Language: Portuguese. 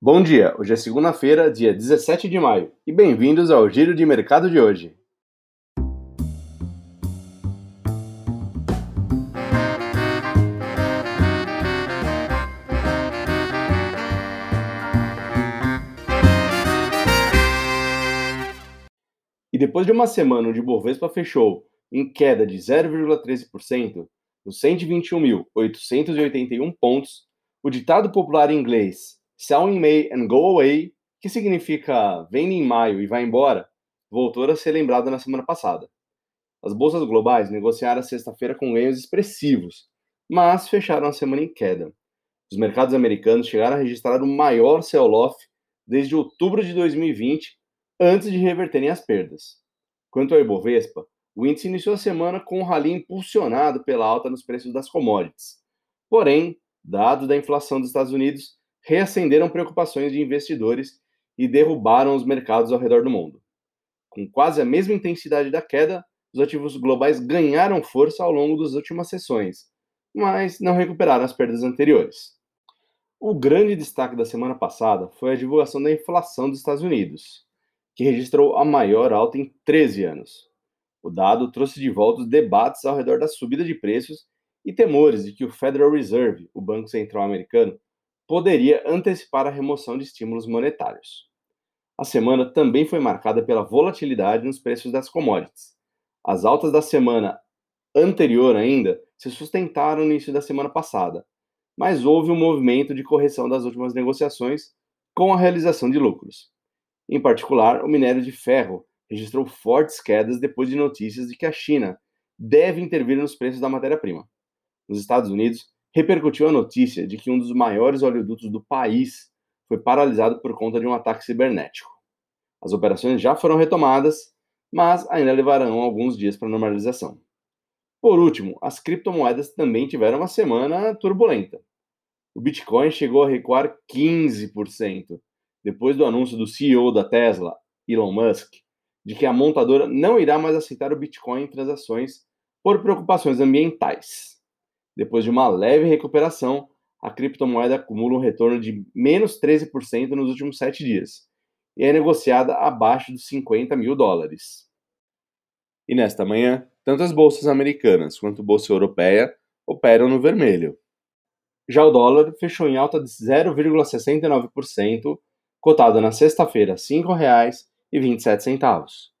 Bom dia, hoje é segunda-feira, dia 17 de maio, e bem-vindos ao Giro de Mercado de hoje. E depois de uma semana onde Bovespa fechou em queda de 0,13%, nos 121.881 pontos, o ditado popular em inglês Sell in May and Go Away, que significa vende em maio e vai embora, voltou a ser lembrado na semana passada. As bolsas globais negociaram sexta-feira com ganhos expressivos, mas fecharam a semana em queda. Os mercados americanos chegaram a registrar o maior sell-off desde outubro de 2020, antes de reverterem as perdas. Quanto ao Ibovespa, o índice iniciou a semana com um rally impulsionado pela alta nos preços das commodities. Porém, dados da inflação dos Estados Unidos reacenderam preocupações de investidores e derrubaram os mercados ao redor do mundo. Com quase a mesma intensidade da queda, os ativos globais ganharam força ao longo das últimas sessões, mas não recuperaram as perdas anteriores. O grande destaque da semana passada foi a divulgação da inflação dos Estados Unidos, que registrou a maior alta em 13 anos. O dado trouxe de volta os debates ao redor da subida de preços e temores de que o Federal Reserve, o Banco Central Americano, poderia antecipar a remoção de estímulos monetários. A semana também foi marcada pela volatilidade nos preços das commodities. As altas da semana anterior ainda se sustentaram no início da semana passada, mas houve um movimento de correção das últimas negociações com a realização de lucros. Em particular, o minério de ferro registrou fortes quedas depois de notícias de que a China deve intervir nos preços da matéria-prima. Nos Estados Unidos, repercutiu a notícia de que um dos maiores oleodutos do país foi paralisado por conta de um ataque cibernético. As operações já foram retomadas, mas ainda levarão alguns dias para normalização. Por último, as criptomoedas também tiveram uma semana turbulenta. O Bitcoin chegou a recuar 15% depois do anúncio do CEO da Tesla, Elon Musk, de que a montadora não irá mais aceitar o Bitcoin em transações por preocupações ambientais. Depois de uma leve recuperação, a criptomoeda acumula um retorno de menos 13% nos últimos sete dias e é negociada abaixo dos 50 mil dólares. E nesta manhã, tanto as bolsas americanas quanto a bolsa europeia operam no vermelho. Já o dólar fechou em alta de 0,69%, cotado na sexta-feira R$ 5,27.